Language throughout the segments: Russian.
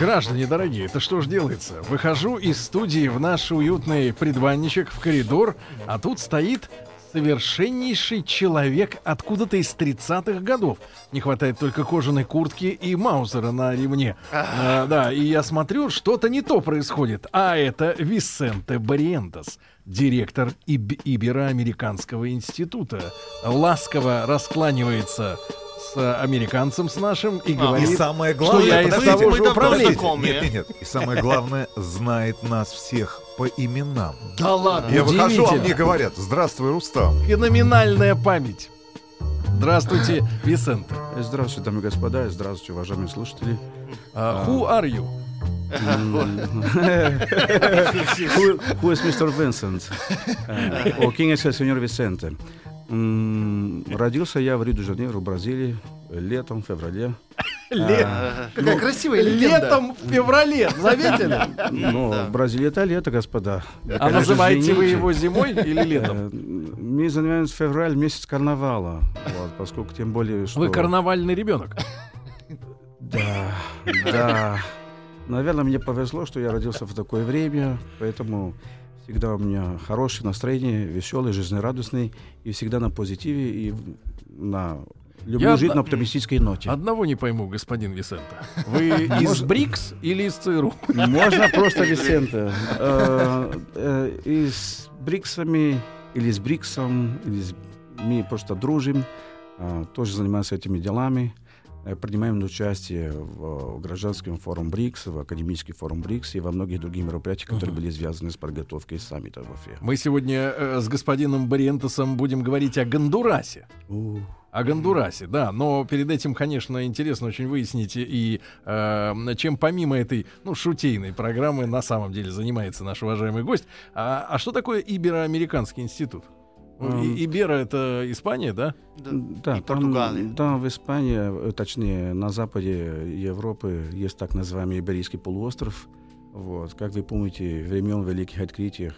Граждане дорогие, это что ж делается? Выхожу из студии в наш уютный предбанничек в коридор, а тут стоит совершеннейший человек откуда-то из 30-х годов. Не хватает только кожаной куртки и маузера на ремне. А, да, и я смотрю, что-то не то происходит. А это Висенте Бариентес, директор Иб- Ибероамериканского института. Ласково раскланивается с американцем с нашим и И говорит, самое что главное, я из того же управления. Нет, нет, нет. И самое главное, знает нас всех по именам. Да ладно, Я выхожу, а мне говорят, здравствуй, Рустам. Феноменальная память. Здравствуйте, Висенте. Здравствуйте, дамы и господа, здравствуйте, уважаемые слушатели. А, who are you? who, who is Mr. Vincent? Э, О, quién es el señor Vicente? Родился я в Рио-де-Жанейро, Бразилии, летом, в феврале. А, Какая красивая Летом в феврале, заметили? Но Бразилия это лето, господа. А конечно, называете вы его зимой или летом? Э, Мы занимаемся февраль, месяц карнавала. Вот, поскольку тем более, что... Вы карнавальный ребенок. Да, да. Наверное, мне повезло, что я родился в такое время, поэтому всегда у меня хорошее настроение, веселый, жизнерадостный, и всегда на позитиве, и на... Люблю Я жить одна- на оптимистической ноте. Одного не пойму, господин Висенте. Вы из БРИКС или из ЦРУ? Можно просто Висенте. Э, э, И с Бриксами, или с Бриксом, или с- мы просто дружим, э, тоже занимаемся этими делами. Э, Принимаем участие в э, гражданском форуме БРИКС, в академический форум БРИКС и во многих других мероприятиях, которые были связаны с подготовкой саммита в Уфе. Мы сегодня э, с господином Бариентесом будем говорить о Гондурасе. О Гондурасе, да. Но перед этим, конечно, интересно очень выяснить и э, чем помимо этой, ну, шутейной программы на самом деле занимается наш уважаемый гость. А, а что такое Ибероамериканский институт? Эм. И- Ибера это Испания, да? Да, и там, Португалия. да, в Испании, э, точнее, на западе Европы есть так называемый Иберийский полуостров. Вот, как вы помните, времен Великих Открытий.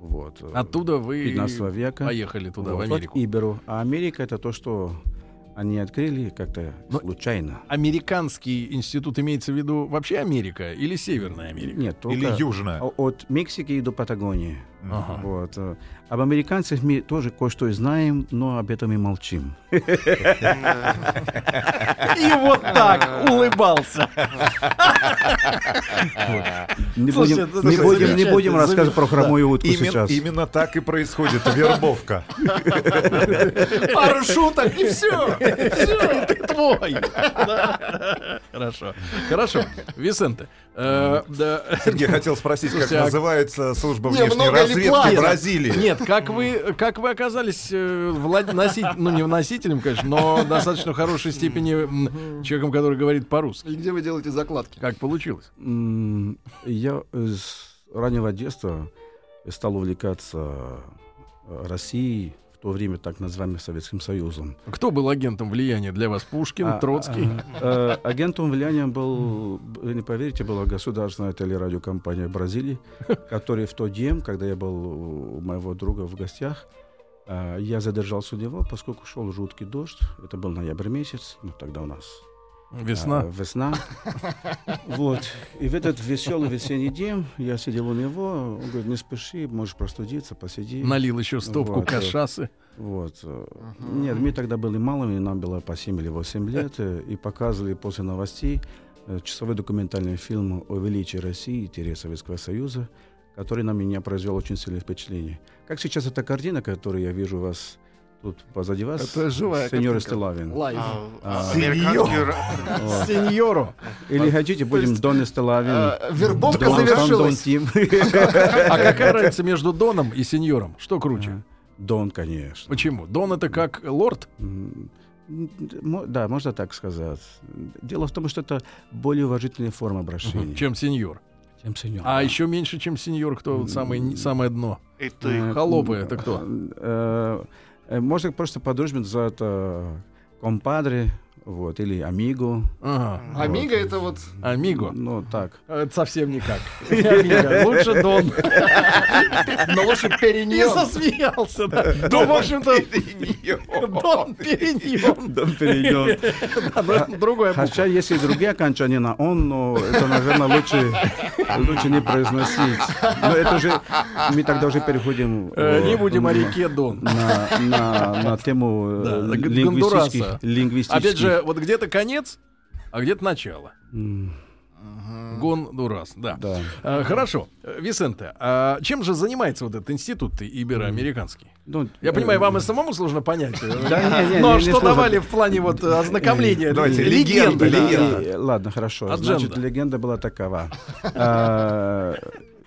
Вот, э, Оттуда вы 15 века. поехали туда, Вот, в вот Америку. Иберу. А Америка это то, что они открыли как-то Но- случайно. Американский институт имеется в виду вообще Америка или Северная Америка? Нет, только Или южная. от Мексики до Патагонии. Ага. Вот. э, Об американцах мы тоже кое-что знаем, но об этом и молчим. И вот так улыбался. Не будем, не рассказывать про хромую утку Именно, сейчас. именно так и происходит вербовка. Пару шуток и все. Все, ты твой. Хорошо. Хорошо. Висенте. Э, да. Сергей хотел спросить, как а- называется служба Не, внешней разведки? Бразилии. Нет, как вы, как вы оказались э, ну не носителем, конечно, но достаточно хорошей степени человеком, который говорит по-русски. И где вы делаете закладки? Как получилось? Я с раннего детства стал увлекаться Россией, то время так называемым Советским Союзом. Кто был агентом влияния для вас? Пушкин, А, Троцкий? а, э, Агентом влияния был, вы не поверите, была государственная телерадиокомпания Бразилии, которая в тот день, когда я был у моего друга в гостях, а, я задержался у него, поскольку шел жуткий дождь. Это был ноябрь месяц, ну тогда у нас Весна. а, весна. Вот. И в этот веселый весенний день я сидел у него. Он говорит, не спеши, можешь простудиться, посиди. Налил еще стопку Вот, э, кашасы. Вот. э, Нет, мы тогда были малыми, нам было по 7 или 8 лет, и показывали после новостей часовой документальный фильм о величии России и Советского Союза, который на меня произвел очень сильное впечатление. Как сейчас эта картина, которую я вижу у вас тут позади вас, Это живая сеньор. Стелавин. Лайв. А, А. Сеньору. Или хотите, будем Дон Стелавин. э, Вербовка завершилась. А какая разница между Доном и сеньором? Что круче? Дон, конечно. Почему? Дон это как лорд? Да, можно так сказать. Дело в том, что это более уважительная форма обращения, чем сеньор. Чем сеньор. А еще меньше, чем сеньор, кто вот самое, самое дно? И ты. Э, Холопы, это кто? Э, э, Можно просто по-дружбе за это компадре, вот, или амиго. Ага. Амиго это вот... Амиго. Ну, так. Это совсем никак. Амиго. Лучше Дон. Но лучше Не перенес. засмеялся, да. Ну, в общем-то, Дон Периньон. Да, но другое. Хотя есть и другие окончания на «он», но это, наверное, лучше, лучше не произносить. Но это уже... Мы тогда уже переходим... Э, э, Не будем о реке Дон. На, на, на тему э, лингвистических... Опять же, вот где-то конец, а где-то начало. М, Гондурас, да. Да. А, Хорошо. Э, Висенте, а чем же занимается вот этот институт ибероамериканский? Ну, Я э, понимаю, вам и самому сложно понять. э, Но что давали в плане вот э, ознакомления? Давайте, э, легенда, да. легенда. Э, Ладно, хорошо. Значит, легенда была такова. А,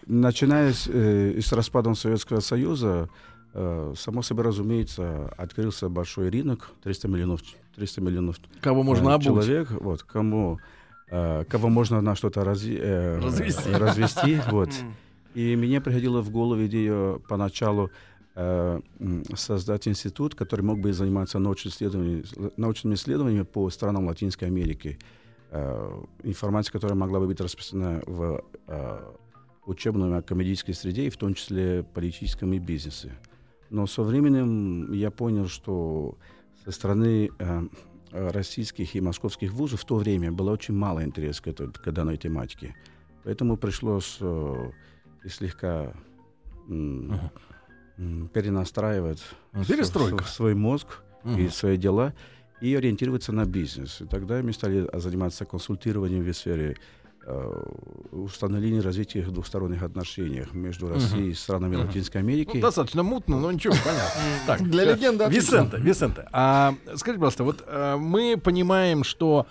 Начиная с, э, распадом Советского Союза, э, само собой разумеется, открылся большой рынок, 300 миллионов, 300 миллионов Кого можно э, обуть? человек, вот, кому, э, кого можно на что-то разви- э, Развести. э, развести, вот. И мне приходила в голову идея поначалу э, создать институт, который мог бы заниматься научными исследованиями, научными исследованиями по странам Латинской Америки. Э, информация, которая могла бы быть распространена в э, учебной академической среде, и в том числе политическом и бизнесе. Но со временем я понял, что со стороны э, э, российских и московских вузов в то время было очень мало интереса к, этой, к данной тематике. Поэтому пришлось э, слегка м, перенастраивать Ну, с- перестройка. с- свой мозг и свои дела и ориентироваться на бизнес. И тогда мы стали а, заниматься консультированием в сфере э, установления и развития двухсторонних отношений между Россией и странами Мгм. Латинской Америки. Ну, достаточно мутно, но ничего, понятно. Так, Для э, легенды. Висенте, Висенте, а скажите, пожалуйста, вот э, мы понимаем, что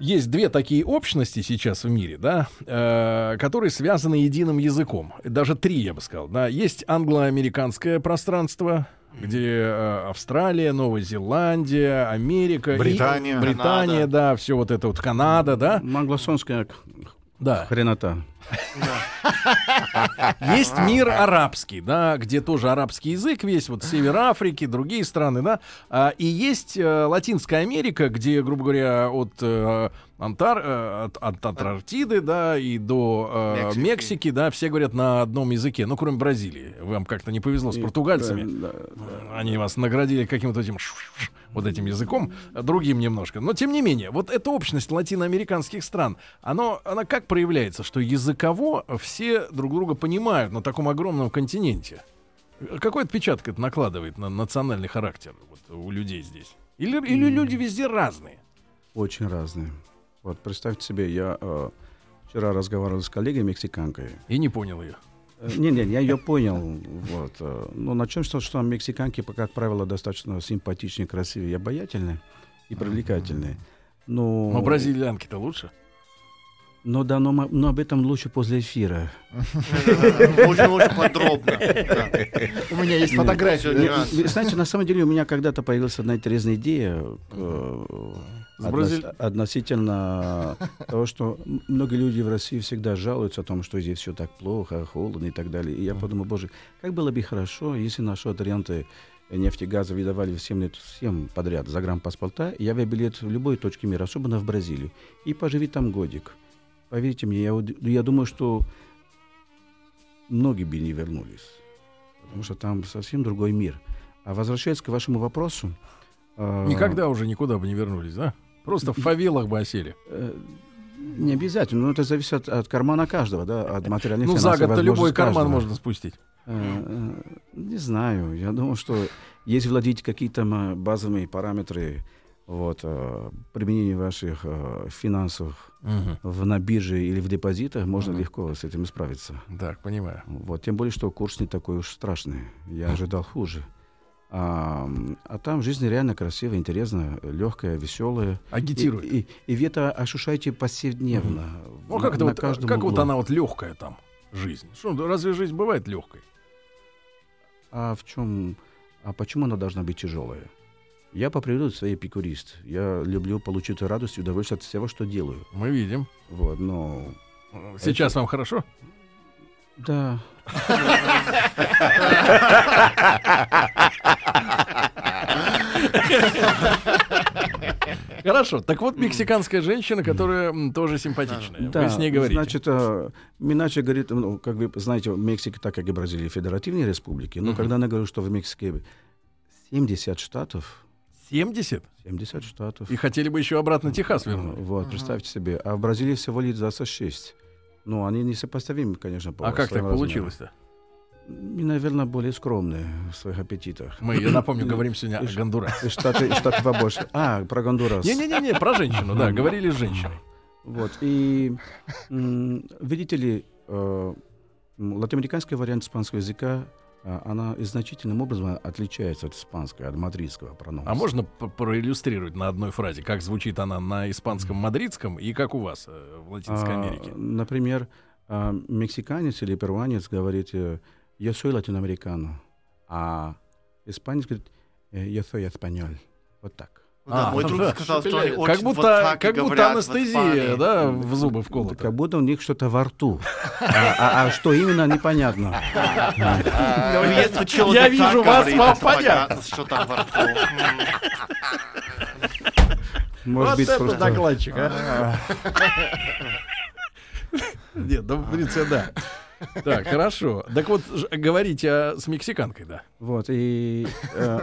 есть две такие общности сейчас в мире, да, э, которые связаны единым языком. Даже три, я бы сказал. Да. Есть англо-американское пространство, где э, Австралия, Новая Зеландия, Америка, и- Британия. Британия, Канада. да, все вот это вот Канада, да, Англосонская да. хренота. Есть мир арабский, да, где тоже арабский язык весь, вот север Африки, другие страны, да, А, и есть э, Латинская Америка, где, грубо говоря, от э, Антар, э, от, от Антарктиды, да, и до э, Мексики. Мексики. да, все говорят на одном языке, ну, кроме Бразилии. Вам как-то не повезло с И- португальцами. да, да. Они вас наградили каким-то этим вот этим языком, другим немножко. Но тем не менее, вот эта общность латиноамериканских стран, оно, она как проявляется, что языково все друг друга понимают на таком огромном континенте? Какой отпечаток это накладывает на национальный характер вот, у людей здесь? Или, или люди везде разные? Очень разные. Вот представьте себе, я э, вчера разговаривал с коллегой мексиканкой. И не понял ее. Э, Не, не, я ее понял. Вот. э, Но начнем с того, что мексиканки, как правило, достаточно симпатичные, красивые обаятельные, и привлекательные. Но, Но бразильянки-то лучше. Но да, но, но об этом лучше после эфира. Очень-очень подробно. Да. У меня есть фотография. Знаете, на самом деле у меня когда-то появилась одна интересная идея э, относительно того, что многие люди в России всегда жалуются о том, что здесь все так плохо, холодно и так далее. И я подумал, боже, как было бы хорошо, если наши ориенты нефти и газа выдавали всем, лет- всем подряд загранпаспорта, и я бы билет в любой точке мира, особенно в Бразилию, и поживи там годик. Поверьте мне, я, уд- я думаю, что многие бы не вернулись, потому что там совсем другой мир. А возвращаясь к вашему вопросу... э, Никогда уже никуда бы не вернулись, да? Просто в фавелах бы осели. Э, Не обязательно, но это зависит от, от кармана каждого, да, от материальных Ну, за год-то любой карман каждого. можно спустить. Э, э, Не знаю, я думаю, что если владеть какие-то базовыми параметры вот, э, применения ваших э, финансов Мгм. в, на бирже или в депозитах, можно легко с этим справиться. Так, понимаю. Вот, тем более, что курс не такой уж страшный. Я ожидал хуже. А, а там жизнь реально красивая, интересная, легкая, веселая. Агитирует. И, и, и это ощущаете повседневно. Ну, на- как это на вот, как вот она вот легкая там, жизнь? Что, ну, разве жизнь бывает легкой? А в чем... А почему она должна быть тяжелая? Я по природе своей эпикурист. Я люблю получить радость и удовольствие от всего, что делаю. Мы видим. Вот, но Сейчас вам хорошо? Да. Хорошо. Так вот, мексиканская женщина, которая тоже симпатичная. Да, Вы с ней говорите. Значит, э, иначе говорит, ну, как вы знаете, в Мексике, так как и Бразилия, федеративные республики, но когда она говорит, что в Мексике 70 штатов, 70? 70 штатов. И хотели бы еще обратно Техас Э, вернуть. Вот, представьте себе. А в Бразилии всего лишь 26. Ну, они несопоставимы, конечно, по А как так размерам. получилось-то? И, наверное, более скромные в своих аппетитах. Мы, я напомню, говорим сегодня о Гондурасе. Штаты, штаты побольше. А, про Гондурас. Не-не-не, про женщину, да, говорили с женщиной. Вот. И видите ли, э, латиноамериканский вариант испанского языка, а, она и значительным образом отличается от испанского, от мадридского прононса. А можно проиллюстрировать на одной фразе, как звучит она на испанском мадридском и как у вас э, в Латинской А, Америке? Например, а, мексиканец или перуанец говорит э, «я soy latinoamericano», а испанец говорит э, «я soy español». Вот так. Да, А, мой друг да. сказал, что они Как очень будто, вот так и как будто говорят анестезия, Испании. да, в зубы в Это колото. как будто у них что-то во рту. А, а- а что именно, непонятно. Ну, Я вижу, вас вам понятно. Что там во рту. Может вот быть, это просто... докладчик, а. Нет, ну, в принципе, да. Так, хорошо. Так вот, говорите а, с мексиканкой, да. Вот, и э,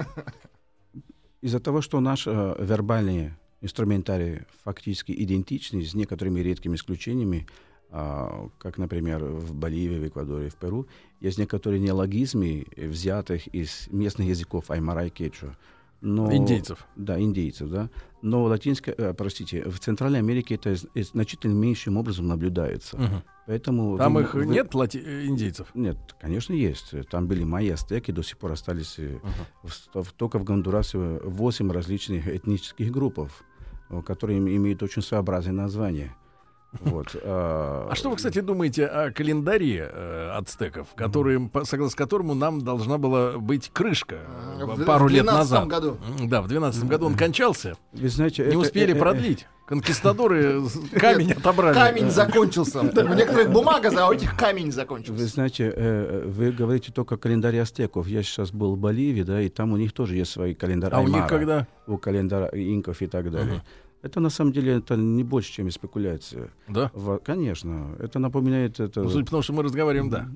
из-за того, что наш э, вербальный инструментарий фактически идентичный, с некоторыми редкими исключениями, а, как, например, в Боливии, в Эквадоре, в Перу, есть некоторые неологизмы, э, взятых из местных языков аймара и кечуа. Но, Индейцев. Да, индейцев, да. Но в латинской, э, простите, в Центральной Америке это значительно меньшим образом наблюдается. Мгм. Поэтому Там вы- их вы- нет, лати- э, индейцев? нет, конечно, есть. Там были майя, ацтеки, до сих пор остались э, в- только в Гондурасе 8 различных этнических группов, которые им- имеют очень своеобразное название. Вот. А что вы, кстати, думаете о календаре э, ацтеков, которым, по- согласно которому нам должна была быть крышка э, В- пару в лет 12 назад? году. Да, в 12 году он кончался. Вы знаете, Не это- успели э, э, продлить. Конкистадоры с- камень отобрали. Камень закончился. У некоторых бумага, а у этих камень Вы закончился. знаете, э, вы говорите только о календаре ацтеков. Я сейчас был в Боливии, да, и там у них тоже есть свои календари. А у них когда? У календаря инков и так далее. Это на самом деле это не больше, чем спекуляция. Да. Во- Конечно, это напоминает это. Ну, судя по тому, что мы разговариваем, да.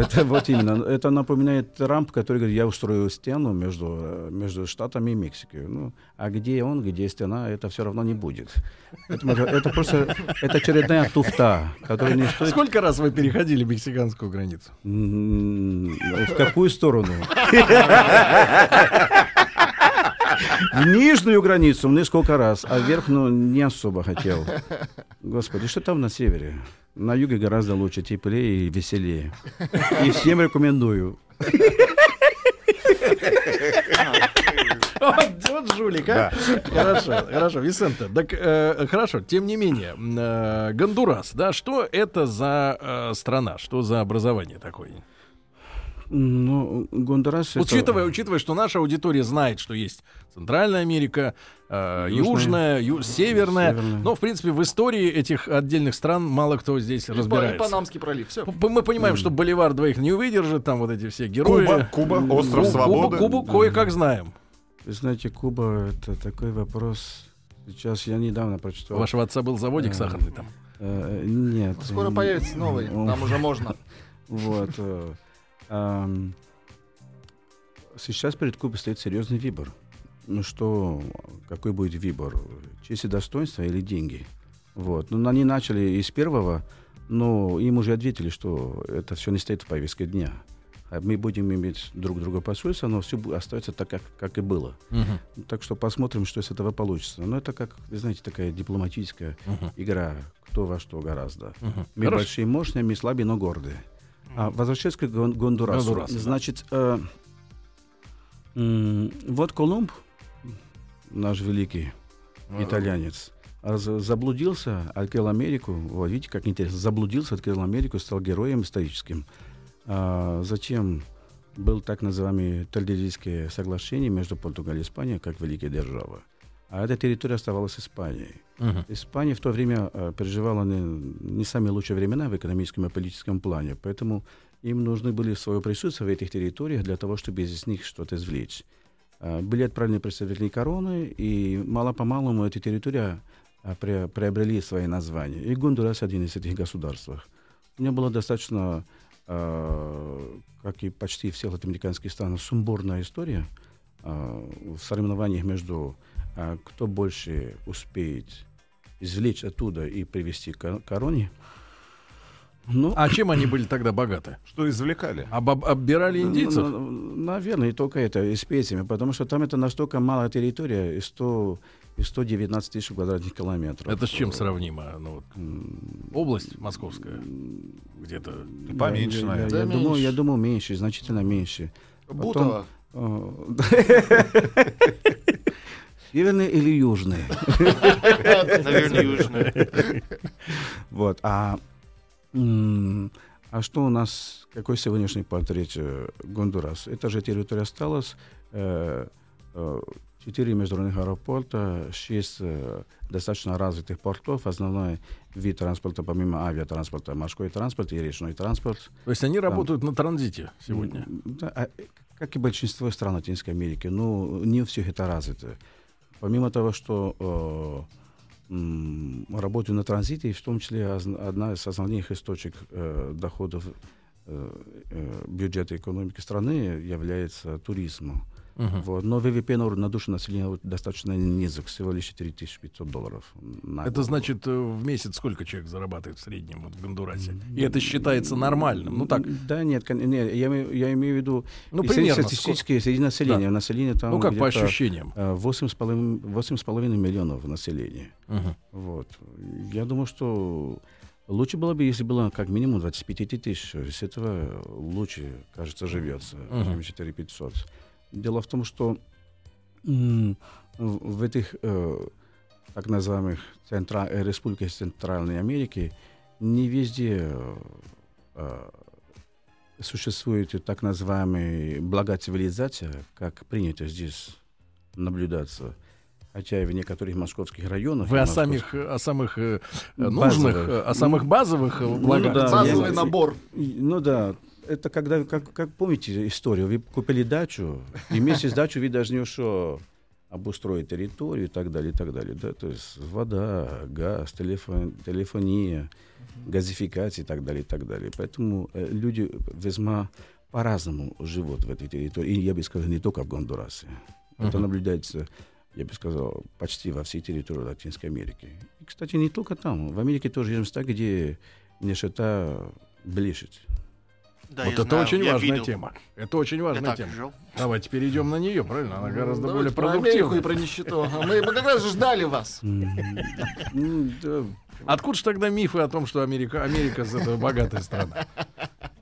Это вот именно. Это напоминает Трамп, который говорит, я устрою стену между, между Штатами и Мексикой. Ну, а где он, где стена, это все равно не будет. Это, это просто это очередная туфта, которая не стоит... Сколько раз вы переходили мексиканскую границу? В какую сторону? Нижнюю границу несколько раз, а верхнюю не особо хотел. Господи, что там на севере? На юге гораздо лучше, теплее и веселее. И всем рекомендую. Вот, жулик, а? Хорошо, хорошо, Висенте. Так, э, хорошо, тем не менее, э, Гондурас, да, что это за э, страна, что за образование такое? Ну, Гондурас... это- Учитывая, учитывая, что наша аудитория знает, что есть Центральная Америка, э, Южная. Южная, ю- Северная, Северная. но, в принципе, в истории этих отдельных стран мало кто здесь И разбирается. Панамский пролив. Все. Мы понимаем, что Боливар двоих не выдержит, там вот эти все герои. Куба, Куба, остров Ку- свободы. Кубу, Кубу кое-как знаем. Вы знаете, Куба — это такой вопрос... Сейчас я недавно У прочитал... вашего отца был заводик Да. сахарный там. Э, Нет. Скоро появится новый. М, Там уже можно. Вот. Сейчас перед Кубой стоит серьезный выбор. Ну что, какой будет выбор? Честь и достоинство или деньги? Вот. Ну, они начали из первого, но им уже ответили, что это все не стоит в повестке дня. А Мы будем иметь друг друга посольство, но все остается так, как, как и было. Так что посмотрим, что из этого получится. Но это, как, вы знаете, такая дипломатическая Мгм. игра, кто во что гораздо. Мгм. Мы Хорошо. большие, мощные, мы слабые, но гордые. А, возвращаясь к Гон- Гондурасу. Да. Значит, э, м, вот Колумб, наш великий итальянец, а за- заблудился, открыл Америку. Вот, видите, как интересно. Заблудился, открыл Америку, стал героем историческим. А, затем был так называемое Тальдерийское соглашение между Португалией и Испанией, как великие державы. А эта территория оставалась Испанией. Мгм. Испания в то время э, переживала не, не самые лучшие времена в экономическом и политическом плане, поэтому им нужны были свое присутствие в этих территориях для того, чтобы из них что-то извлечь. Э, Были отправлены представители короны, и мало-помалу эти территории э, пре- приобрели свои названия. И Гондурас один из этих государств. У меня была достаточно, э, как и почти всех латиноамериканских стран, сумбурная история э, в соревнованиях между кто больше успеет извлечь оттуда и привести к ко- короне. Ну, А чем они были тогда богаты? Что извлекали? Об- оббирали индийцев? ну, наверное, и только это, и специями, потому что там это настолько малая территория, и 100, и 119 тысяч квадратных километров. Это с чем сравнимо? Ну, вот, область московская где-то. Я- Поменьше, я, я, наверное. Я я меньше. думал меньше, значительно меньше. Бутово. Э, Северный или южный? Наверное, южная. Вот. А, а что у нас, какой сегодняшний портрет э, Гондурас? Это же территория осталась. э, э, Четыре международных аэропорта, шесть достаточно развитых портов. Основной вид транспорта, помимо авиатранспорта, морской транспорт и речной транспорт. То есть они работают на транзите сегодня. Да, а, как и большинство стран Латинской Америки, ну, не у всех это развито. Помимо того, что э, работаю на транзите, и в том числе одна из основных источников э, доходов э, э, бюджета экономики страны является туризм. Мгм. Вот. Но ВВП на, на душу населения достаточно низок, всего лишь 4500 долларов. на Это год. значит, э, в месяц сколько человек зарабатывает в среднем вот в Гондурасе? И это считается нормальным. Ну так, Да, нет, нет я, я имею в виду ну примерно. статистически среди населения. Да. Население там Ну как по ощущениям. э, 8,5 8,5 миллионов населения. Мгм. Вот. Я думаю, что лучше было бы, если было как минимум 25 тысяч. С этого лучше, кажется, живется, чем 4 500. Дело в том, что в этих э, так называемых центра, э, республиках Центральной Америки не везде э, э, существует так называемая блага цивилизация, как принято здесь наблюдаться. Хотя и в некоторых московских районах... Вы о московских- самих, о самых э, Базовых. нужных, э, о самых базовых Ну благах. да, Базовый я- набор. Ну да, это когда, как, как помните историю, вы купили дачу, и вместе с дачей вы должны еще обустроить территорию и так далее, и так далее. Да, то есть вода, газ, телефон, телефония, газификация и так далее, и так далее. Поэтому э, люди весьма по-разному живут в этой территории. И я бы сказал, не только в Гондурасе. Это Мгм. наблюдается, я бы сказал, почти во всей территории Латинской Америки. И, кстати, не только там. В Америке тоже есть места, где нищета блещет. Да, вот это знаю, очень важная видел. тема. Это очень важная тема. жил. Давайте перейдем на нее, правильно? Она гораздо Ну, более давайте про Америку продуктивна. и про нищету. А Мы, как раз ждали вас. Ну, Откуда же тогда мифы о том, что Америка, Америка богатая страна?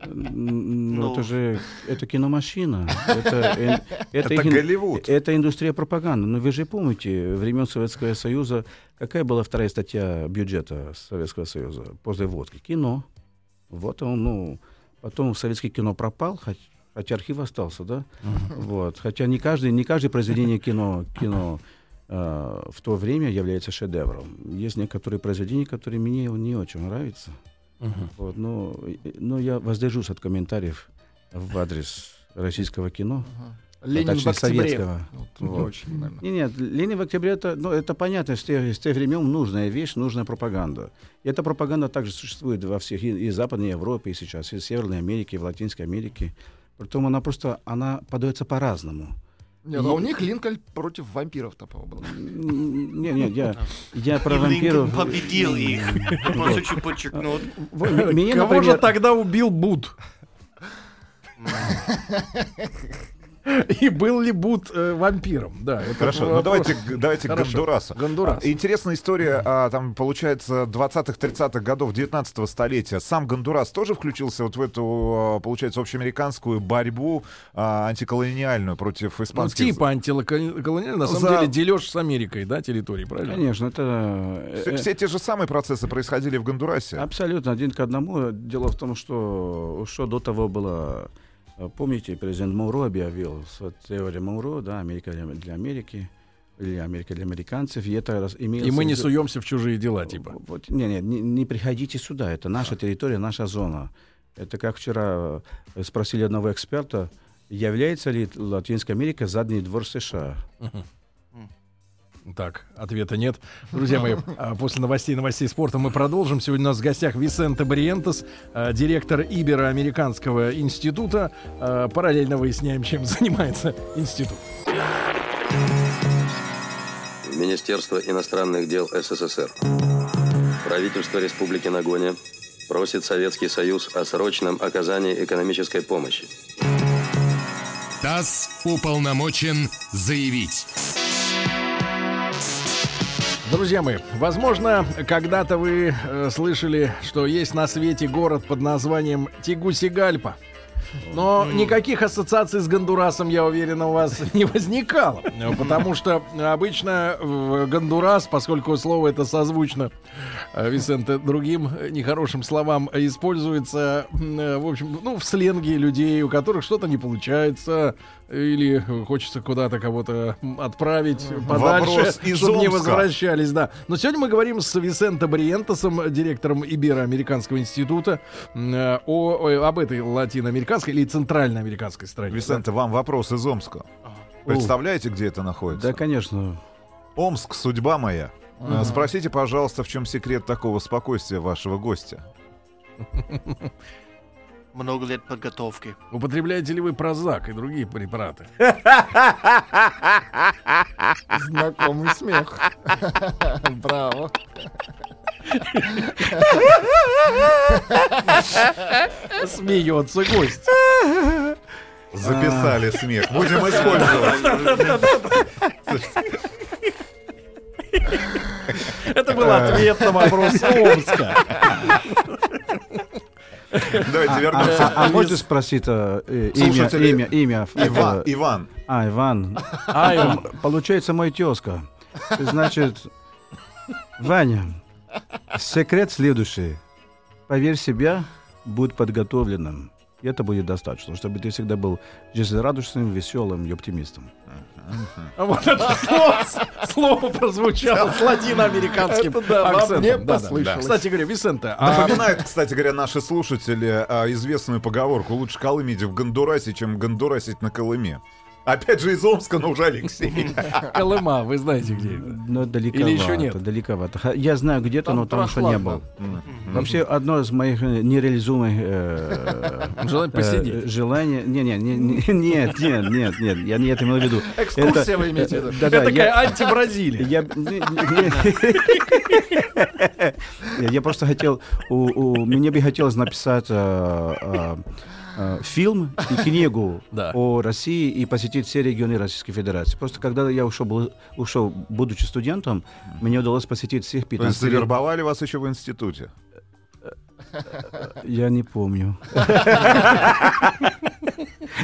Ну. Ну, это же это киномашина. Это, Это ин- Голливуд. Это индустрия пропаганды. Но вы же помните, времен Советского Союза, какая была вторая статья бюджета Советского Союза после водки? Кино. Вот он, ну, потом советский кино пропал, хоть- хотя архив остался, да? Вот. Хотя не каждый, не каждое произведение кино, кино э, в то время является шедевром. Есть некоторые произведения, которые мне не очень нравятся. Мгм. Вот, но, но я воздержусь от комментариев в адрес российского кино. Ленин в точнее, октябре. советского. Вот, не Вот. очень, наверное. Не, нет, Ленин в октябре это, ну, это понятно, с тех, с тех времен нужная вещь, нужная пропаганда. И эта пропаганда также существует во всех, и, и Западной Европе, и сейчас, и в Северной Америке, и в Латинской Америке. Притом она просто, она подается по-разному. Нет, а у них Линкольн против вампиров-то, по-моему, был. М, Не, не, я, я про И Линкольн вампиров... победил их. Просто Меня, Кого же тогда убил Буд? И был ли Буд э, вампиром? Да, это Хорошо, ну давайте, давайте к Хорошо. Гондурасу. Гондурас. А, Интересная история, а, там, получается, 20-30-х годов 19 столетия. Сам Гондурас тоже включился вот в эту, а, получается, общеамериканскую борьбу а, антиколониальную против Ну, испанских... типа антиколониальный, на самом За- деле дележ с Америкой, да, территории, правильно? Конечно, это... Все, э, все те же самые процессы происходили в Гондурасе. Абсолютно один к одному. Дело в том, что что до того было... э, Помните, президент Мауро объявил теорию Мауро, да, Америка для, Америки. или Америка для американцев, и это раз- имелось И мы не суемся в чужие дела, типа. Вот, не, не, не, не приходите сюда, это наша территория, наша зона. Это как вчера э, спросили одного эксперта, является ли Латинская Америка задний двор США? Так, ответа нет. Друзья мои, а, после новостей новостей спорта мы продолжим. Сегодня у нас в гостях Висенте Бриентес, а, директор Ибероамериканского института. А, Параллельно выясняем, чем занимается институт. Министерство иностранных дел СССР. Правительство Республики Нагоня просит Советский Союз о срочном оказании экономической помощи. ТАСС уполномочен заявить. Друзья мои, возможно, когда-то вы э, слышали, что есть на свете город под названием Тигусигальпа. Но никаких ассоциаций с Гондурасом, я уверен, у вас не возникало. Э, Потому что обычно в Гондурас, поскольку слово это созвучно, э, Висенте, другим нехорошим словам используется, э, в общем, ну, в сленге людей, у которых что-то не получается, или хочется куда-то кого-то отправить подальше, чтобы не возвращались, да. Но сегодня мы говорим с Висенто Бриентосом, директором Ибероамериканского института, э, о, о- об этой латиноамериканской или центральноамериканской стране. Висенте, вам вопрос из Омска. Представляете, где это находится? Да, конечно. Омск, судьба моя. Э, Спросите, пожалуйста, в чем секрет такого спокойствия вашего гостя? Много лет подготовки. Употребляете ли вы прозак и другие препараты? Знакомый смех. Браво. Смеется гость. Записали смех. Будем использовать. Это был ответ на вопрос Омска. Давайте вернемся. А, а можно спросить э, имя, имя, имя? Иван, Иван, А, Иван. А, Получается, мой тезка. Значит, Ваня, секрет следующий. Поверь себя, будь подготовленным. И это будет достаточно, чтобы ты всегда был жизнерадостным, веселым и оптимистом. А Вот это слово, слово прозвучало с латиноамериканским Это да, акцентом. не Да, да, да. послышалось. Кстати говоря, Висенте, а Напоминают, кстати говоря, наши слушатели а, известную поговорку «Лучше колымить в Гондурасе, чем гондурасить на Колыме». Опять же из Омска, но уже Алексей. Колыма, вы знаете, где это? Но далековато. еще нет? Далековато. Я знаю где-то, но там еще не был. Вообще, одно из моих э, нереализуемых э, Желание э, посидеть. желаний... Не, не, не, не, нет, нет, нет, нет, я не это имел в виду. Экскурсия вы имеете в виду? Это такая анти-Бразилия. я, не- не- я просто хотел, мне бы хотелось написать э, фильм и книгу Да. о России и посетить все регионы Российской Федерации. Просто когда я ушел, был- ушел будучи студентом, мне удалось посетить всех То есть 15 завербовали вас еще в институте? Я не помню.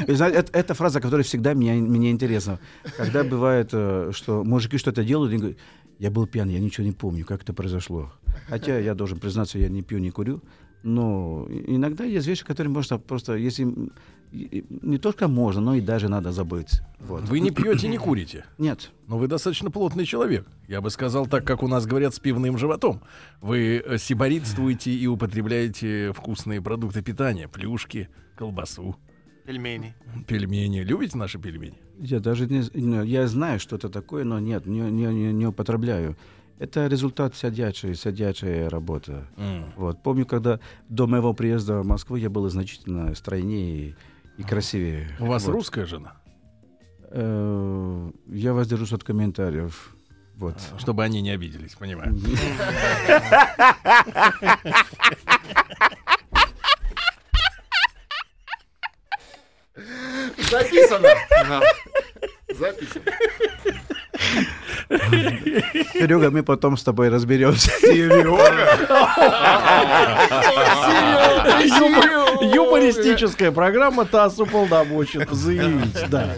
Это, это фраза, которая всегда меня, меня интересна. Когда бывает, э, что мужики что-то делают, и говорят, я был пьян, я ничего не помню, как это произошло. Хотя я должен признаться, я не пью, не курю. Но и- иногда есть вещи, которые можно просто, если не только можно, но и даже надо забыть. Вот. Вы не пьете, не курите. Нет. Но вы достаточно плотный человек. Я бы сказал так, как у нас говорят, с пивным животом. Вы э, сиборитствуете и употребляете вкусные продукты питания. Плюшки, колбасу, Пельмени. пельмени. Любите наши пельмени? Я даже не, я знаю, что это такое, но нет, не, не, не, не употребляю. Это результат сидячей, сидячей работы. Вот. Помню, когда до моего приезда в Москву я был значительно стройнее и, и красивее. У вас Вот. русская жена? Э, я воздержусь от комментариев. Вот. Чтобы они не обиделись, понимаю. Записано. Записано. Серега, мы потом с тобой разберемся. Юмор- Юмористическая программа ТАСС уполномочен заявить. Да.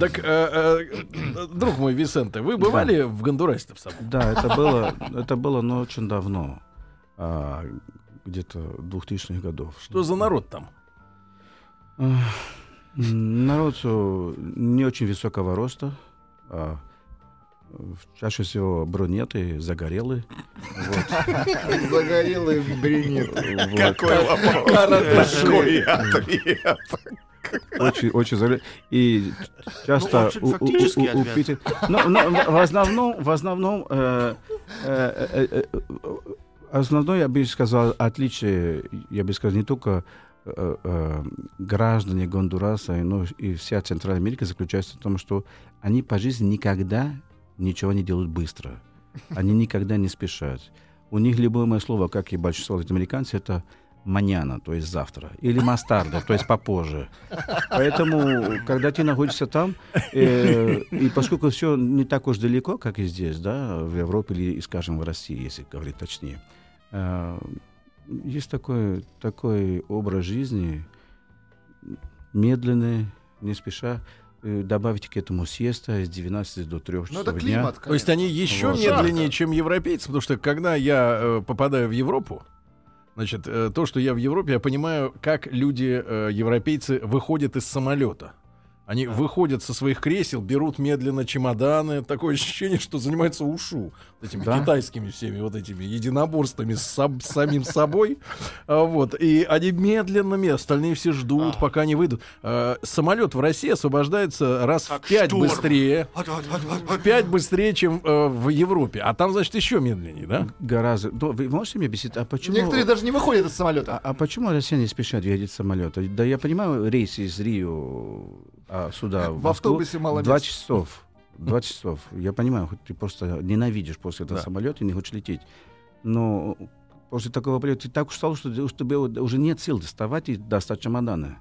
Так, э, э, друг мой Висенте, вы бывали в Гондурасе в самом? Да, это было, это было, но очень давно. А, где-то 2000-х годов. Что за народ там? Народ э, не очень высокого роста. Чаще всего брюнеты, загорелые. Загорелый брюнет. Какой вопрос? Какой ответ? Очень, очень загорелые. И часто очень у- у- у- у-. Питера- Ну, но в основном, в основном, э, э, э, э, э, основное, я бы сказал, отличие, я бы сказал, не только э, э, граждане Гондураса, но и вся Центральная Америка заключается в том, что они по жизни никогда ничего не делают быстро. Они никогда не спешат. У них любимое слово, как и большинство латиноамериканцев, это маняна, то есть завтра, или мастарда, то есть попозже. Поэтому, когда ты находишься там, э, и поскольку все не так уж далеко, как и здесь, да, в Европе или, скажем, в России, если говорить точнее, э, есть такой, такой образ жизни, медленный, не спеша, добавить к этому сиеста с 12 до 3 Ну, часов это дня. климат, То есть они еще Вот. медленнее, чем европейцы, потому что когда я э, попадаю в Европу, значит, э, то, что я в Европе, я понимаю, как люди, э, европейцы, выходят из самолета. Они выходят со своих кресел, берут медленно чемоданы. Такое ощущение, что занимаются ушу. Этими Да. китайскими всеми вот этими единоборствами с, сам- самим собой. А, Вот. И они медленно, остальные все ждут, А. пока они выйдут. А, Самолет в России освобождается раз Как в пять шторм. быстрее. В пять быстрее, чем э, в Европе. А там, значит, еще медленнее, да? Гораздо. Ну, вы можете мне объяснить, а почему... Некоторые даже не выходят из самолета. А, а почему россияне спешат ехать самолета? Да я понимаю, рейс из Рио а, сюда, в В автобусе мало Два часов. Два часов. Я понимаю, хоть ты просто ненавидишь после этого Да. самолета и не хочешь лететь. Но после такого полета ты так устал, что у тебя уже нет сил доставать и достать чемоданы.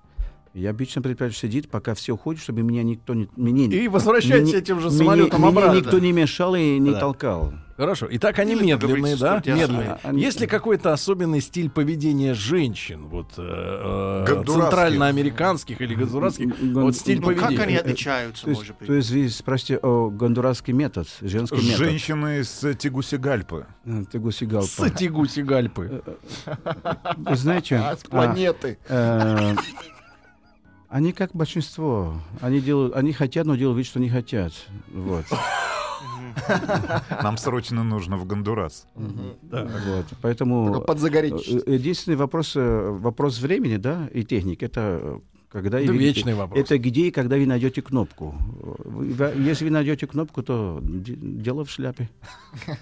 Я обычно предпочитаю сидеть, пока все уходят, чтобы меня никто не... Мне, И возвращайтесь мне- этим же самолетом мне обратно. никто не мешал и не Да. толкал. Хорошо. Итак, они Или медленные, с да? стюардессой. Медленные. Они- Есть ли какой-то особенный стиль поведения женщин, вот э, э, центральноамериканских или гондурасских? Гон- Вот стиль Ну, как поведения. они Э, отличаются, То есть, может быть? то есть вы спросите о гондурасский метод, женский метод. Женщины с Тегусигальпы. Э, Тегусигалпа. Сатигуси гальпы. Вы знаете, А, с а, планеты. Э, они как большинство. Они делают, они хотят, но делают вид, что не хотят. Вот. Нам срочно нужно в Гондурас. вот. Поэтому подзагореть э, чуть-чуть. единственный вопрос, э, вопрос времени, да, и техники, это э, когда и Это вы- вечный вопрос. Это где и когда вы найдете кнопку. Если вы найдете кнопку, то де- дело в шляпе.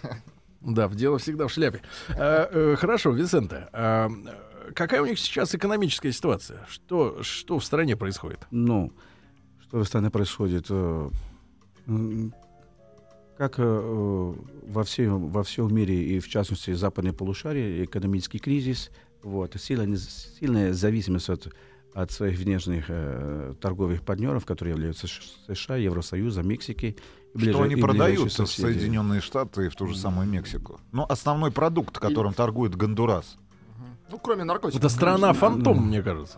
Да, в дело всегда в шляпе. Э, хорошо, Висенте, э, какая у них сейчас экономическая ситуация? Что, что в стране происходит? Ну, что в стране происходит? э, Как э, во, всем, во всем мире, и в частности в западной полушарии, экономический кризис, вот, сильная, сильная зависимость от, от своих внешних э, торговых партнеров, которые являются США, Евросоюза, Мексики. и Что ближе- они и продают в. Соединенные Штаты и в ту же самую Мексику? Ну, основной продукт, которым торгует Гондурас. Ну, кроме наркотиков. Это страна фантом, мне кажется.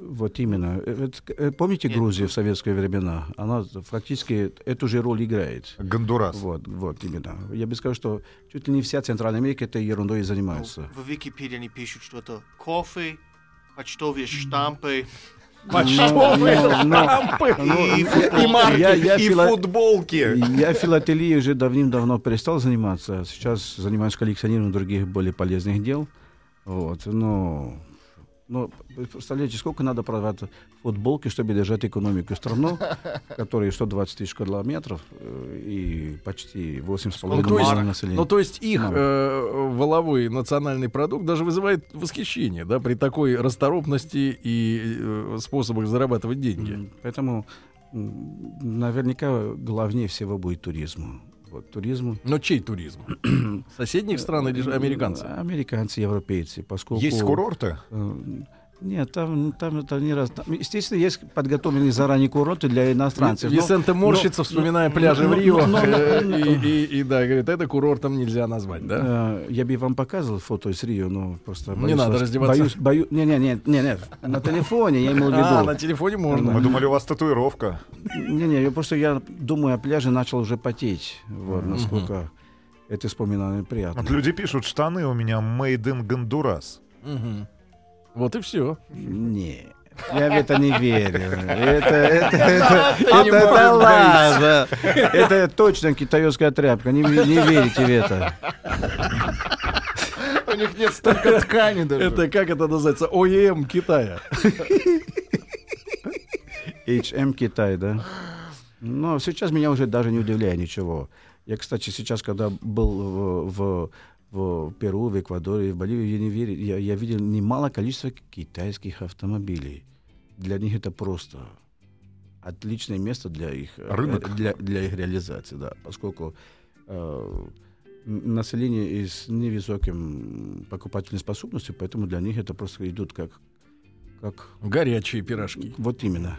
Вот именно. Э, это- Помните Нет, Грузию в советские времена? Она фактически эту же роль играет. Гондурас. Вот, вот именно. Я бы сказал, что чуть ли не вся Центральная Америка этой ерундой и Ну, занимается. В Википедии они пишут что-то кофе, почтовые штампы, Почтовые Ну, ну, штампы. и марки, Я, я, И фила- футболки. я филателией уже давным-давно перестал заниматься. Сейчас занимаюсь коллекционированием других более полезных дел. Вот, но вы представляете, сколько надо продавать футболки, чтобы держать экономику страну, которая 120 тысяч километров э, и почти 8,5 Ну, населения. Ну, то есть их Ну. э, воловой национальный продукт даже вызывает восхищение, да, при такой расторопности и э, способах зарабатывать деньги. Поэтому наверняка главнее всего будет туризм. Вот, туризм. Но чей туризм? Соседних стран или же американцев? Американцы, европейцы. Поскольку, Есть курорты? Нет, там, там это не раз. там, естественно, есть подготовленные заранее курорты для иностранцев. но- Висенте морщится, но- вспоминая но- пляжи в но- Рио. но- но- И и- и да, говорит, это курортом нельзя назвать, да? Э, Я бы вам показывал фото из Рио, но просто Не боюсь надо вас- раздеваться. Боюсь, боюсь, не, не, не, не, не, на телефоне я имел в А, виду. на телефоне Мы можно. думали, у вас татуировка. Не, не, я просто я думаю о пляже начал уже потеть, вот насколько это вспоминание приятно. Вот люди пишут, штаны у меня made in Гондурас. Мгм. Вот и все. Не. Я в это не верю. Это, это, это, это, это ладно. Это точно китайская тряпка. Не, не верите в это. У них нет столько ткани даже. Это как это называется? ОЕМ Китая. HM Китай, да. Но сейчас меня уже даже не удивляет ничего. Я, кстати, сейчас, когда был в, в, в Перу, в Эквадоре, в Боливии, я, не верю, я, я видел немало количества китайских автомобилей. Для них это просто отличное место для их, э, Рынок. для, для их реализации, да, поскольку э, население с невысоким покупательной способностью, поэтому для них это просто идут как, как Горячие пирожки. вот именно.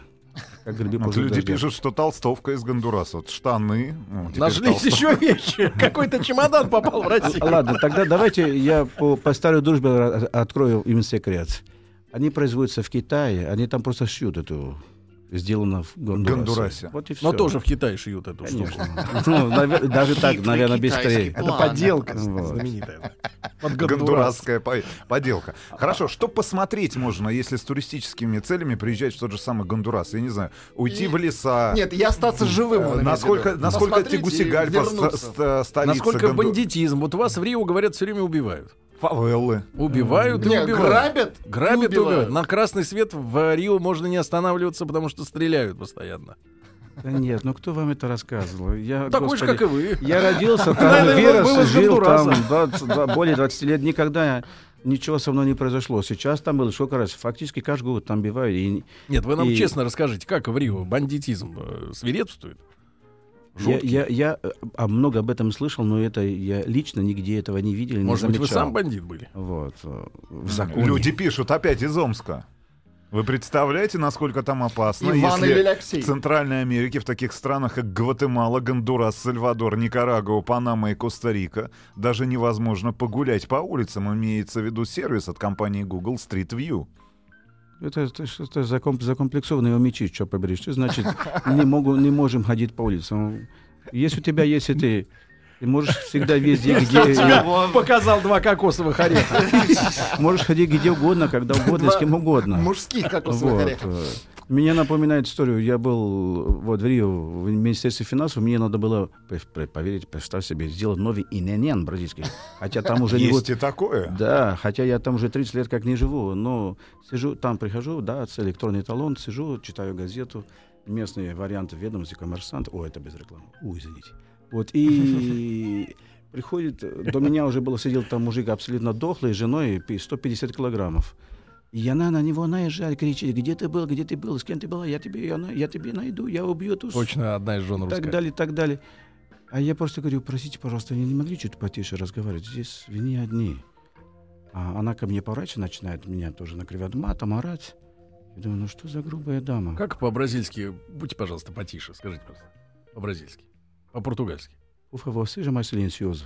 Как грибы Вот после люди дождя. пишут, что толстовка из Гондураса. Вот штаны. ну, Нашлись еще вещи. Какой-то чемодан попал в Россию. Ладно, тогда давайте я по, по старой дружбе открою им секрет. Они производятся в Китае, они там просто шьют эту сделано в Гондурасе. Гондурасе. Вот и все. Но тоже в Китае шьют эту штуку. Конечно. Ну, навер- даже так, наверное, быстрее. Это подделка знаменитая. Гондурасская по- поделка. Хорошо, что посмотреть можно, если с туристическими целями приезжать в тот же самый Гондурас? Я не знаю, уйти в леса. Нет, и остаться живым. Э, Насколько, насколько Тегусигальпа, столица Насколько бандитизм. Вот вас в Рио, говорят, все время убивают. Фавеллы. Убивают и Не, убивают. грабят, Грабят и убивают. убивают. На красный свет в Рио можно не останавливаться, потому что стреляют постоянно. Да нет, ну кто вам это рассказывал? Я, Такой же, господи, как и вы. Я родился там, вы- вырос, жил там Гондураса. 20, да, более 20 лет, никогда ничего со мной не произошло. Сейчас там было сколько раз, фактически каждый год там бивают. И Нет, вы нам И- честно расскажите, как в Рио бандитизм э, свирепствует? Я, Жуткий. я, я э, а, много об этом слышал, но это я лично нигде этого не видел, и не Может быть, вы сам бандит были? Вот, э, в законе. Люди пишут опять из Омска. Вы представляете, насколько там опасно, Иван если или Алексей? в Центральной Америке, в таких странах, как Гватемала, Гондурас, Сальвадор, Никарагуа, Панама и Коста-Рика, даже невозможно погулять по улицам. Имеется в виду сервис от компании Google Street View. Это, это что-то заком- закомплексованные умечи, что поберешь. Что значит не, могу, не можем ходить по улицам? Если у тебя есть это, ты можешь всегда везде, где... Показал два кокосовых ореха. Можешь ходить где угодно, когда угодно, с кем угодно. Мужских, Вот. орехов. Мне напоминает историю. Я был вот в Рио, в Министерстве финансов. Мне надо было, поверить, представь себе, сделать новый ИНН бразильский. Хотя там уже не... Есть вот- и такое. Да, хотя я там уже 30 лет как не живу, но сижу, там прихожу, да, с электронный талон, сижу, читаю газету, местные варианты ведомости, коммерсант, о, это без рекламы, ой, извините. Вот, и приходит, до меня уже было, сидел там мужик абсолютно дохлый, с женой, пи- 150 килограммов. И она на него наезжает, кричит, где ты был, где ты был, с кем ты была, я тебе, я, я тебе найду, я убью эту... Точно одна из жен так русская. далее, так далее. А я просто говорю, простите, пожалуйста, вы не могли чуть потише разговаривать? Здесь вы не одни. А она ко мне поворачивается, начинает меня тоже накрывать матом, орать. Я думаю, ну что за грубая дама? Как по-бразильски? Будьте, пожалуйста, потише. Скажите, пожалуйста. По-бразильски. По-португальски. Por favor, seja mais silencioso.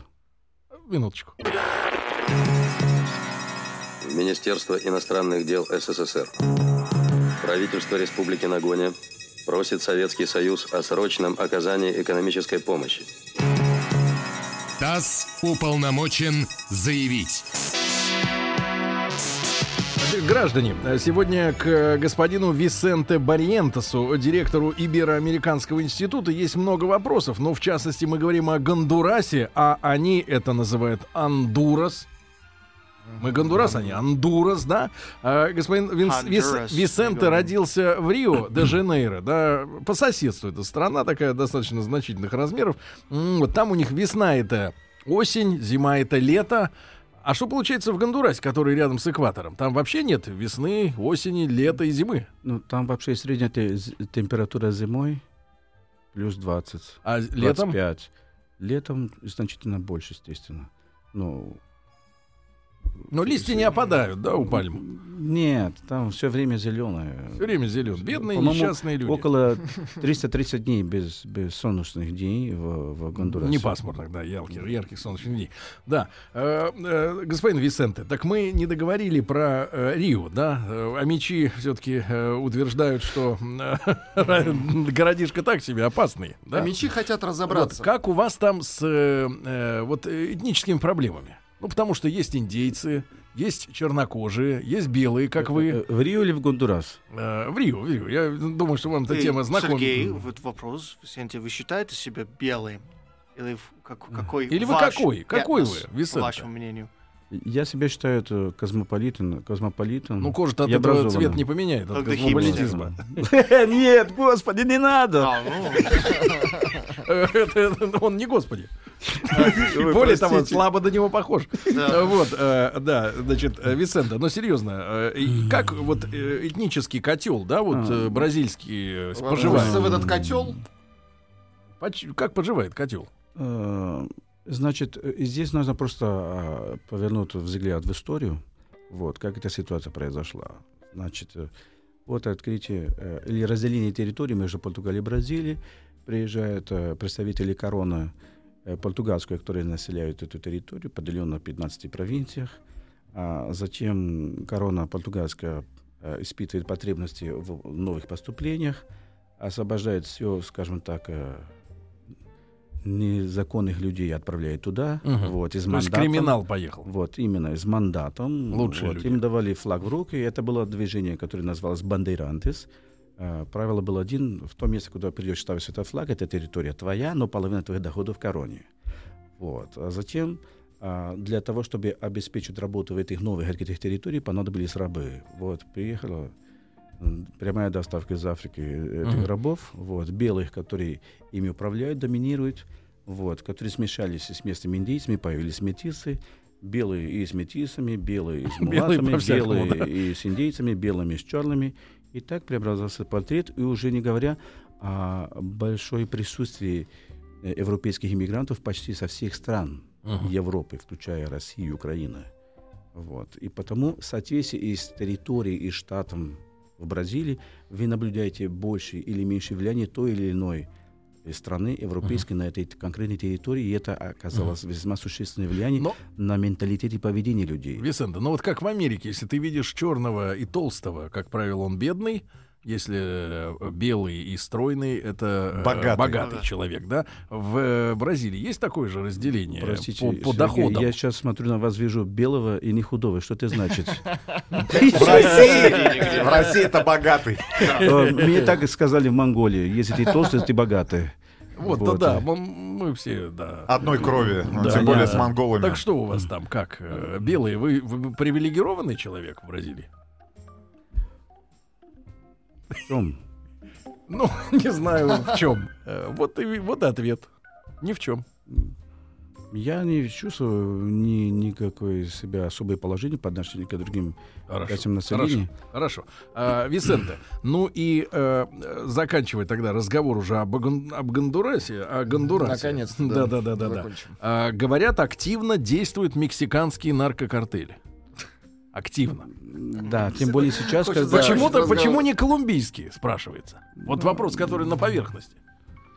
Минуточку. Министерство иностранных дел СССР. Правительство Республики Нагоня просит Советский Союз о срочном оказании экономической помощи. ТАСС уполномочен заявить. Граждане, сегодня к э, господину Висенте Барьентесу, директору Ибероамериканского института, есть много вопросов, но в частности мы говорим о Гондурасе, а они это называют Андурас. Мы Гондурас, они Андурас, да? А, господин Винс- Вис- Висенте родился в Рио де Жанейро, да, по соседству. Это страна такая достаточно значительных размеров. Вот там у них весна это осень, зима это лето. А что получается в Гондурасе, который рядом с экватором? Там вообще нет весны, осени, лета и зимы. Ну, там вообще средняя те- температура зимой плюс 20. А летом 25. Летом значительно больше, естественно. Ну, Но листья не опадают, да, у пальм? нет, там все время зеленое. Все время зелен. Бедные, По-моему, несчастные люди. Около 330 дней без, без солнечных дней в, в Гондурасе. Не пасмурных, да, ярких, ярких солнечных дней. Да. Э, э, господин Висенте, так мы не договорили про э, Рио, да? А мечи все-таки утверждают, что э, городишко так себе опасный, да? А мечи хотят Вот разобраться. как у вас там с э, вот этническими проблемами? Ну, потому что есть индейцы, есть чернокожие, есть белые, как вы. Э, В Рио или в Гондурас? Э, В Рио, в Рио. Я думаю, что вам эта И, тема знакома. Сергей, вот вопрос. Висенте, вы считаете себя белым? Или в- как- какой Или вы какой? Какой вы, по Висенте? вашему мнению? Я себя считаю это космополитен, космополитен. Ну, кожа-то от этого цвет не поменяет, от космополитизма. Нет, господи, не надо! А, ну, Он не господи. Более того, слабо до него похож. Вот, э, да, значит, э, Висенто, но серьезно, э, как вот этнический котел, да, вот А. бразильский Поживает. в этот котел. Как поживает котел? Значит, э, здесь нужно просто а, повернуть взгляд в историю, вот, как эта ситуация произошла. Значит, э, вот открытие э, или разделение территории между Португалией и Бразилией. Приезжают представители короны португальской, которые населяют эту территорию, поделенную на 15 провинциях. А затем корона португальская испытывает потребности в новых поступлениях, освобождает все, скажем так, незаконных людей отправляет туда, Мгм. вот, из То есть мандатом. криминал поехал. Вот, именно, с мандатом. Лучшие вот, люди. Им давали флаг в руки, это было движение, которое называлось «Бандерантес». Э, правило было один, в том месте, куда придешь ставить этот флаг, это территория твоя, но половина твоих доходов в короне. Вот. А затем а, для того, чтобы обеспечить работу в этих новых открытых территориях, понадобились рабы. Вот, приехала прямая доставка из Африки этих Мгм. рабов, вот, белых, которые ими управляют, доминируют, вот, которые смешались с местными индейцами, появились метисы, белые и с метисами, белые и с мулатами, белые да. и с индейцами, белыми с черными. И так преобразовался портрет, и уже не говоря о большой присутствии э, европейских иммигрантов почти со всех стран Мгм. Европы, включая Россию и Украину. Вот. И потому в соответствии и с территорией, и штатом в Бразилии вы наблюдаете больше или меньше влияния той или иной э, страны европейской на этой конкретной территории, и это оказалось весьма существенное влияние Но- на менталитет и поведение людей. Висенто, ну вот как в Америке, если ты видишь черного и толстого, как правило, он бедный, если э, белый и стройный, это э, Богатый. богатый человек, да? В э, Бразилии есть такое же разделение Простите, по, по Сергей, доходам? я сейчас смотрю на вас, вижу белого и не худого. Что это значит? В России, в это богатый. Мне так и сказали в Монголии. Если ты толстый, ты богатый. Вот, Вот. да, да, мы, мы все, да. Одной крови, ну, Да, тем более да. с монголами. Так что у вас там, как? Белые, вы, вы привилегированный человек в Бразилии? В чем? Ну, не знаю, в чем. Вот и вот и ответ. Ни в чем. Я не чувствую ни, никакой себя особое положение по отношению к другим Хорошо. частям населения. Хорошо. А, Висенте, ну и э, заканчивая тогда разговор уже об, об Гондурасе, о Гондурасе. Наконец-то. Да, да, да, да, да. А, говорят, активно действуют мексиканские наркокартели. Активно. Да, тем более сейчас, когда... Почему-то, почему не колумбийские, спрашивается. Вот вопрос, который на поверхности.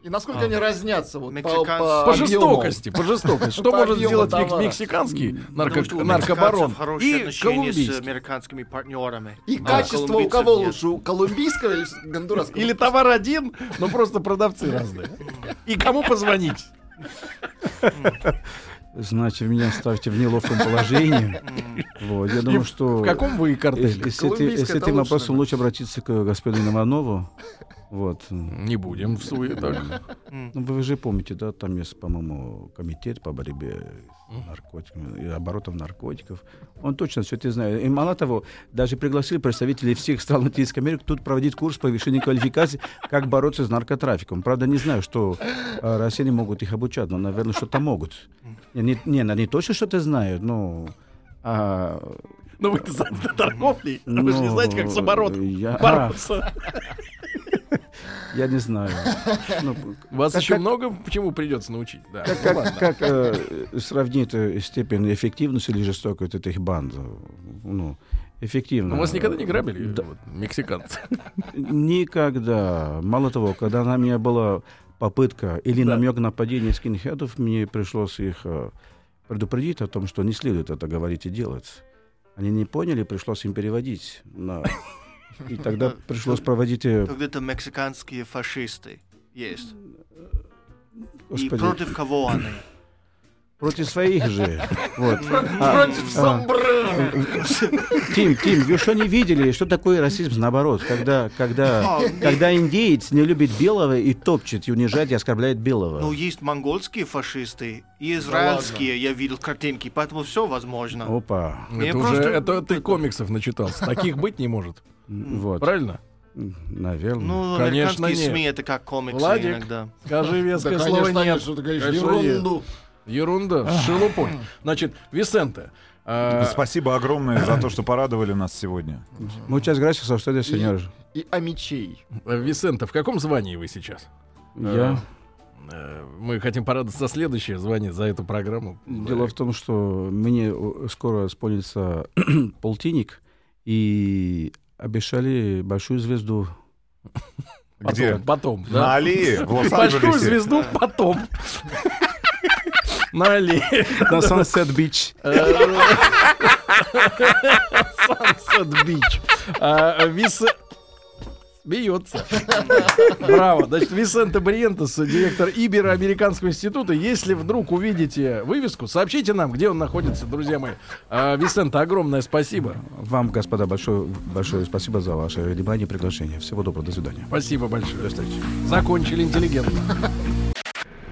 И насколько они разнятся вот, по, по По жестокости, по жестокости. Что может сделать мексиканский наркобарон и отношения с колумбийский? американскими партнерами. И А качество у кого нет. лучше? У колумбийского или гондурасского? Или товар один, но просто продавцы разные. И кому позвонить? Значит, меня ставьте в неловком положении. Вот, я думаю, что... В каком вы картеле? с, этим вопросом лучше обратиться к господину Иванову. Вот. Не будем в суе так. Ну, вы же помните, да, там есть, по-моему, комитет по борьбе с наркотиками и оборотом наркотиков. Он точно все это знает. И мало того, даже пригласили представителей всех стран Латинской Америки тут проводить курс повышения квалификации, как бороться с наркотрафиком. Правда, не знаю, что э, россияне могут их обучать, но, наверное, что-то могут. Не, не, не, они точно что-то знают, но... а, Ну вы за торговлей. Вы же не Ну, знаете, как с оборотом я- бороться. Я не знаю. Ну, Вас как- еще как- много почему придется научить. Да. Как, Ну как, как, э, сравнить э, степень эффективности или жестокости этих банд? Ну, эффективно. Ну, Вас никогда не грабили, Да. вот, мексиканцы? Никогда. Мало того, когда на меня была попытка или Да. намек на падение скинхедов, мне пришлось их э, предупредить о том, что не следует это говорить и делать. Они не поняли, пришлось им переводить. на- И тогда пришлось проводить... э, То где-то мексиканские фашисты есть. И господи, против кого они? Против своих же. Вот. А, а, Тим, Тим, вы что не видели, что такое расизм наоборот, когда, когда, когда индеец не любит белого и топчет, и унижает, и оскорбляет белого. Ну, есть монгольские фашисты и израильские, я видел картинки, поэтому все возможно. Опа. Это уже просто- это ты комиксов начитался. Таких быть не может. Вот. Правильно? Наверное. Ну, Конечно, американские нет. СМИ это как комиксы Владик. иногда. Скажи веское Да, слово конечно, нет. что ты говоришь, Конечно, нет. ерунду. Ерунда, шелупонь. Значит, Висенте. а, Спасибо огромное за то, что порадовали нас сегодня. Muchas gracias a ustedes, señor. И Амичей. Висенте, в каком звании вы сейчас? Я... Э, Мы хотим порадоваться за следующее звание, за эту программу. Дело в том, что мне э, скоро исполнится полтинник, и обещали большую звезду. Потом, Где? Потом, На да. аллее в Большую звезду потом. На аллее. На Sunset Beach. Sunset Beach. А, Вис... Смеется. Браво. Значит, Висенте Бриентес, директор Ибероамериканского института. Если вдруг увидите вывеску, сообщите нам, где он находится, друзья мои. А, Висенте, огромное спасибо. Вам, господа, большое, большое спасибо за ваше внимание и приглашение. Всего доброго, до свидания. Спасибо большое. До встречи. Закончили интеллигентно.